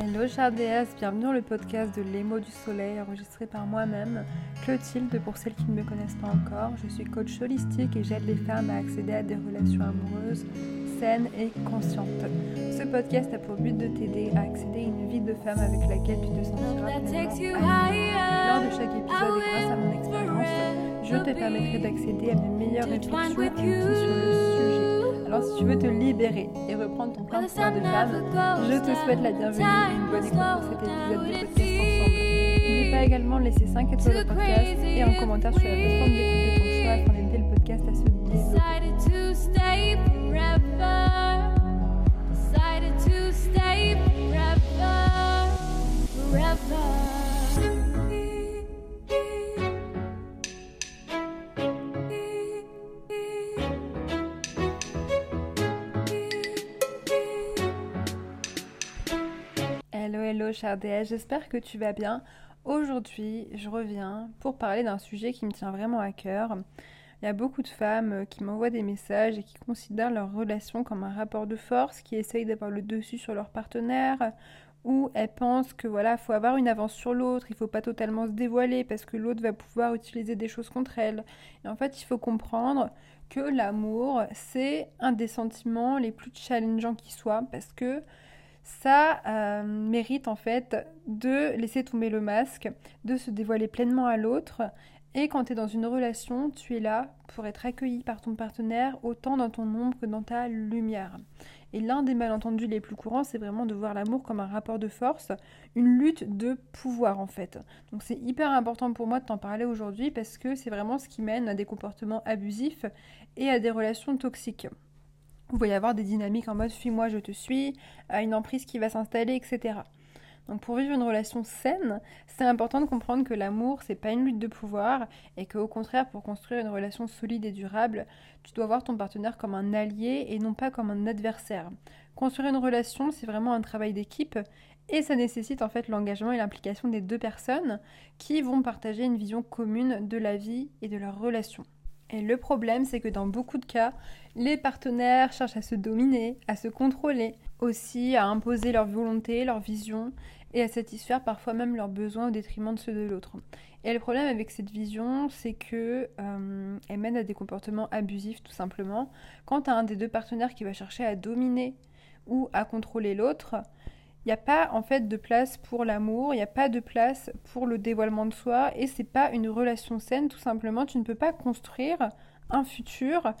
Hello chère déesse, bienvenue dans le podcast de Les mots du soleil enregistré par moi-même, Clotilde pour celles qui ne me connaissent pas encore. Je suis coach holistique et j'aide les femmes à accéder à des relations amoureuses saines et conscientes. Ce podcast a pour but de t'aider à accéder à une vie de femme avec laquelle tu te sentiras pleinement Lors de chaque épisode et grâce à mon expérience, je te permettrai d'accéder à mes meilleures réflexions sur le sujet. Alors si tu veux te libérer et reprendre ton plein de femme, je te souhaite la bienvenue et une bonne écoute pour cet épisode de podcast ensemble. N'oublie pas également de laisser 5 étoiles au podcast et un commentaire sur la plateforme d'écoute de ton choix afin d'aider le podcast à se développer. J'espère que tu vas bien. Aujourd'hui, je reviens pour parler d'un sujet qui me tient vraiment à cœur. Il y a beaucoup de femmes qui m'envoient des messages et qui considèrent leur relation comme un rapport de force, qui essayent d'avoir le dessus sur leur partenaire, ou elles pensent que voilà, faut avoir une avance sur l'autre, il faut pas totalement se dévoiler parce que l'autre va pouvoir utiliser des choses contre elle. Et en fait, il faut comprendre que l'amour, c'est un des sentiments les plus challengeants qui soient parce que ça euh, mérite en fait de laisser tomber le masque, de se dévoiler pleinement à l'autre. Et quand tu es dans une relation, tu es là pour être accueilli par ton partenaire autant dans ton ombre que dans ta lumière. Et l'un des malentendus les plus courants, c'est vraiment de voir l'amour comme un rapport de force, une lutte de pouvoir en fait. Donc c'est hyper important pour moi de t'en parler aujourd'hui parce que c'est vraiment ce qui mène à des comportements abusifs et à des relations toxiques. Vous va y avoir des dynamiques en mode suis-moi, je te suis, à une emprise qui va s'installer, etc. Donc pour vivre une relation saine, c'est important de comprendre que l'amour, c'est pas une lutte de pouvoir et qu'au contraire, pour construire une relation solide et durable, tu dois voir ton partenaire comme un allié et non pas comme un adversaire. Construire une relation, c'est vraiment un travail d'équipe et ça nécessite en fait l'engagement et l'implication des deux personnes qui vont partager une vision commune de la vie et de leur relation. Et le problème, c'est que dans beaucoup de cas, les partenaires cherchent à se dominer, à se contrôler, aussi à imposer leur volonté, leur vision et à satisfaire parfois même leurs besoins au détriment de ceux de l'autre. Et le problème avec cette vision, c'est que euh, elle mène à des comportements abusifs tout simplement. Quand tu un des deux partenaires qui va chercher à dominer ou à contrôler l'autre, il n'y a pas en fait de place pour l'amour, il n'y a pas de place pour le dévoilement de soi et c'est pas une relation saine tout simplement. Tu ne peux pas construire un futur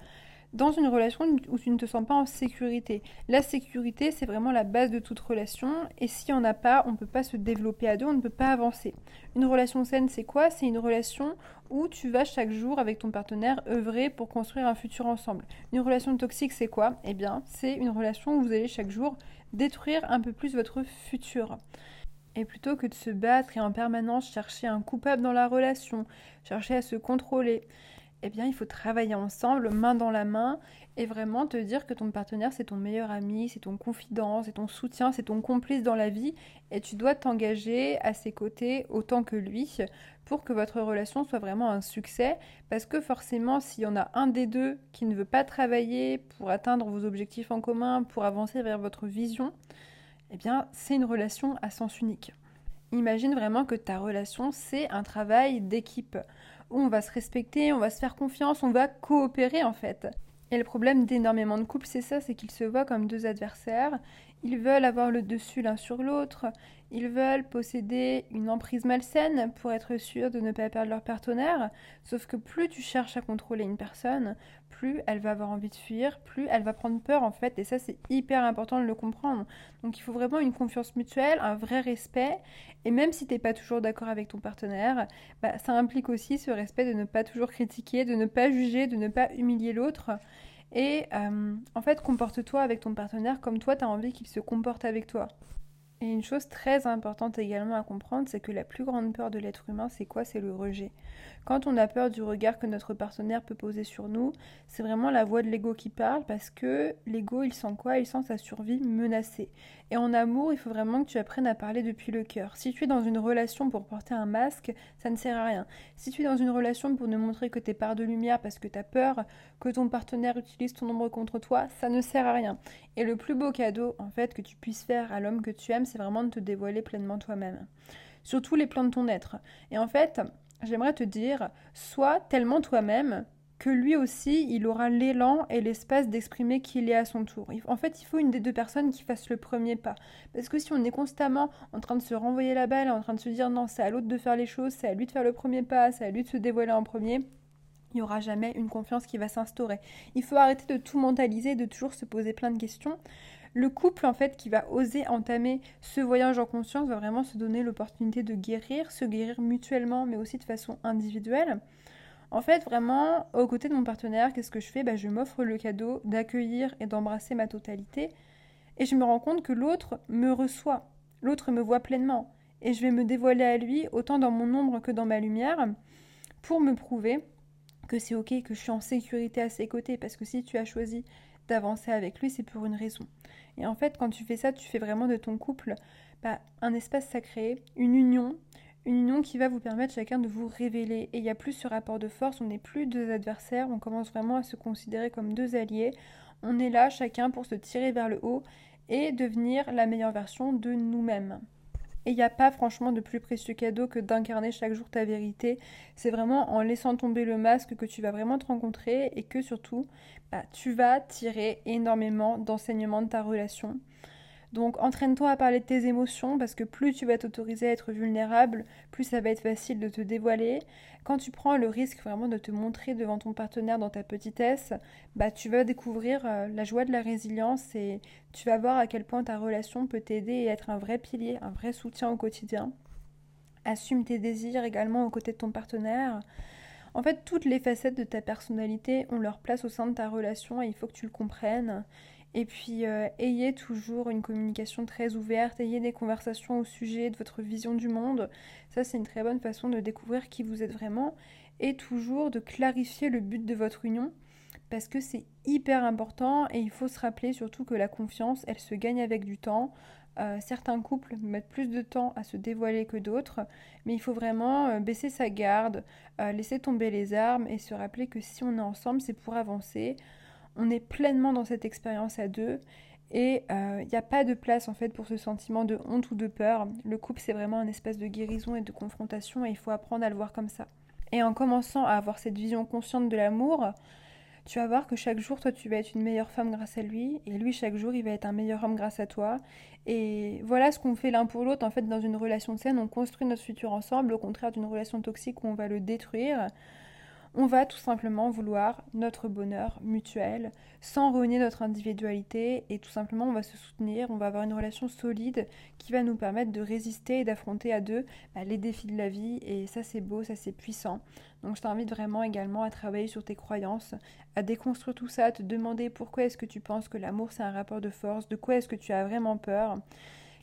dans une relation où tu ne te sens pas en sécurité. La sécurité, c'est vraiment la base de toute relation, et si on n'a pas, on ne peut pas se développer à deux, on ne peut pas avancer. Une relation saine, c'est quoi? C'est une relation où tu vas chaque jour avec ton partenaire œuvrer pour construire un futur ensemble. Une relation toxique, c'est quoi? Eh bien, c'est une relation où vous allez chaque jour détruire un peu plus votre futur. Et plutôt que de se battre et en permanence chercher un coupable dans la relation, chercher à se contrôler, eh bien, il faut travailler ensemble, main dans la main, et vraiment te dire que ton partenaire, c'est ton meilleur ami, c'est ton confident, c'est ton soutien, c'est ton complice dans la vie, et tu dois t'engager à ses côtés autant que lui pour que votre relation soit vraiment un succès, parce que forcément, s'il y en a un des deux qui ne veut pas travailler pour atteindre vos objectifs en commun, pour avancer vers votre vision, eh bien, c'est une relation à sens unique. Imagine vraiment que ta relation, c'est un travail d'équipe on va se respecter, on va se faire confiance, on va coopérer en fait. Et le problème d'énormément de couples, c'est ça, c'est qu'ils se voient comme deux adversaires. Ils veulent avoir le dessus l'un sur l'autre. Ils veulent posséder une emprise malsaine pour être sûr de ne pas perdre leur partenaire. Sauf que plus tu cherches à contrôler une personne, plus elle va avoir envie de fuir, plus elle va prendre peur en fait. Et ça, c'est hyper important de le comprendre. Donc il faut vraiment une confiance mutuelle, un vrai respect. Et même si tu n'es pas toujours d'accord avec ton partenaire, bah, ça implique aussi ce respect de ne pas toujours critiquer, de ne pas juger, de ne pas humilier l'autre. Et euh, en fait, comporte-toi avec ton partenaire comme toi, tu as envie qu'il se comporte avec toi. Et une chose très importante également à comprendre, c'est que la plus grande peur de l'être humain, c'est quoi? C'est le rejet. Quand on a peur du regard que notre partenaire peut poser sur nous, c'est vraiment la voix de l'ego qui parle parce que l'ego, il sent quoi? Il sent sa survie menacée. Et en amour, il faut vraiment que tu apprennes à parler depuis le cœur. Si tu es dans une relation pour porter un masque, ça ne sert à rien. Si tu es dans une relation pour ne montrer que tes parts de lumière parce que tu as peur que ton partenaire utilise ton ombre contre toi, ça ne sert à rien. Et le plus beau cadeau, en fait, que tu puisses faire à l'homme que tu aimes, c'est vraiment de te dévoiler pleinement toi-même. Sur tous les plans de ton être. Et en fait, j'aimerais te dire, sois tellement toi-même que lui aussi, il aura l'élan et l'espace d'exprimer qu'il est à son tour. En fait, il faut une des deux personnes qui fasse le premier pas. Parce que si on est constamment en train de se renvoyer la balle, en train de se dire non, c'est à l'autre de faire les choses, c'est à lui de faire le premier pas, c'est à lui de se dévoiler en premier, il n'y aura jamais une confiance qui va s'instaurer. Il faut arrêter de tout mentaliser, de toujours se poser plein de questions. Le couple, en fait, qui va oser entamer ce voyage en conscience, va vraiment se donner l'opportunité de guérir, se guérir mutuellement, mais aussi de façon individuelle. En fait, vraiment, aux côtés de mon partenaire, qu'est-ce que je fais? Bah, Je m'offre le cadeau d'accueillir et d'embrasser ma totalité. Et je me rends compte que l'autre me reçoit, l'autre me voit pleinement. Et je vais me dévoiler à lui autant dans mon ombre que dans ma lumière pour me prouver que c'est ok, que je suis en sécurité à ses côtés. Parce que si tu as choisi d'avancer avec lui, c'est pour une raison. Et en fait, quand tu fais ça, tu fais vraiment de ton couple bah, un espace sacré, une union, une union qui va vous permettre chacun de vous révéler. Et il n'y a plus ce rapport de force, on n'est plus deux adversaires, on commence vraiment à se considérer comme deux alliés. On est là chacun pour se tirer vers le haut et devenir la meilleure version de nous-mêmes. Et il n'y a pas franchement de plus précieux cadeau que d'incarner chaque jour ta vérité. C'est vraiment en laissant tomber le masque que tu vas vraiment te rencontrer et que surtout, bah, tu vas tirer énormément d'enseignements de ta relation. Donc entraîne-toi à parler de tes émotions parce que plus tu vas t'autoriser à être vulnérable, plus ça va être facile de te dévoiler. Quand tu prends le risque vraiment de te montrer devant ton partenaire dans ta petitesse, bah tu vas découvrir euh, la joie de la résilience et tu vas voir à quel point ta relation peut t'aider et être un vrai pilier, un vrai soutien au quotidien. Assume tes désirs également aux côtés de ton partenaire. En fait, toutes les facettes de ta personnalité ont leur place au sein de ta relation et il faut que tu le comprennes. Et puis, euh, ayez toujours une communication très ouverte, ayez des conversations au sujet de votre vision du monde. Ça, c'est une très bonne façon de découvrir qui vous êtes vraiment et toujours de clarifier le but de votre union parce que c'est hyper important et il faut se rappeler surtout que la confiance, elle se gagne avec du temps. Euh, certains couples mettent plus de temps à se dévoiler que d'autres, mais il faut vraiment euh, baisser sa garde, laisser tomber les armes et se rappeler que si on est ensemble, c'est pour avancer on est pleinement dans cette expérience à deux et il euh, n'y a pas de place en fait pour ce sentiment de honte ou de peur. Le couple c'est vraiment un espace de guérison et de confrontation et il faut apprendre à le voir comme ça. Et en commençant à avoir cette vision consciente de l'amour, tu vas voir que chaque jour, toi, tu vas être une meilleure femme grâce à lui, et lui, chaque jour, il va être un meilleur homme grâce à toi. Et voilà ce qu'on fait l'un pour l'autre, en fait, dans une relation saine, on construit notre futur ensemble, au contraire d'une relation toxique où on va le détruire on va tout simplement vouloir notre bonheur mutuel sans renier notre individualité et tout simplement on va se soutenir, on va avoir une relation solide qui va nous permettre de résister et d'affronter à deux bah, les défis de la vie et ça c'est beau, ça c'est puissant. Donc je t'invite vraiment également à travailler sur tes croyances, à déconstruire tout ça, à te demander pourquoi est-ce que tu penses que l'amour c'est un rapport de force, de quoi est-ce que tu as vraiment peur.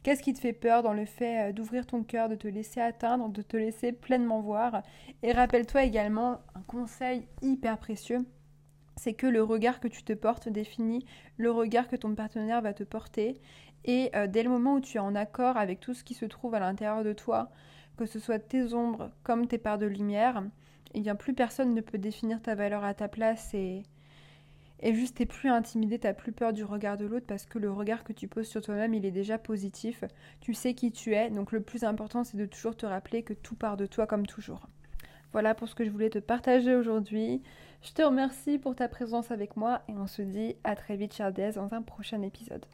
Qu'est-ce qui te fait peur dans le fait euh, d'ouvrir ton cœur, de te laisser atteindre, de te laisser pleinement voir Et rappelle-toi également conseil hyper précieux c'est que le regard que tu te portes définit le regard que ton partenaire va te porter. Et euh, dès le moment où tu es en accord avec tout ce qui se trouve à l'intérieur de toi, que ce soit tes ombres comme tes parts de lumière, eh bien plus personne ne peut définir ta valeur à ta place et, et juste t'es plus intimidé, t'as plus peur du regard de l'autre parce que le regard que tu poses sur toi-même, il est déjà positif. Tu sais qui tu es, donc le plus important c'est de toujours te rappeler que tout part de toi comme toujours. Voilà pour ce que je voulais te partager aujourd'hui. Je te remercie pour ta présence avec moi et on se dit à très vite, chère dans un prochain épisode.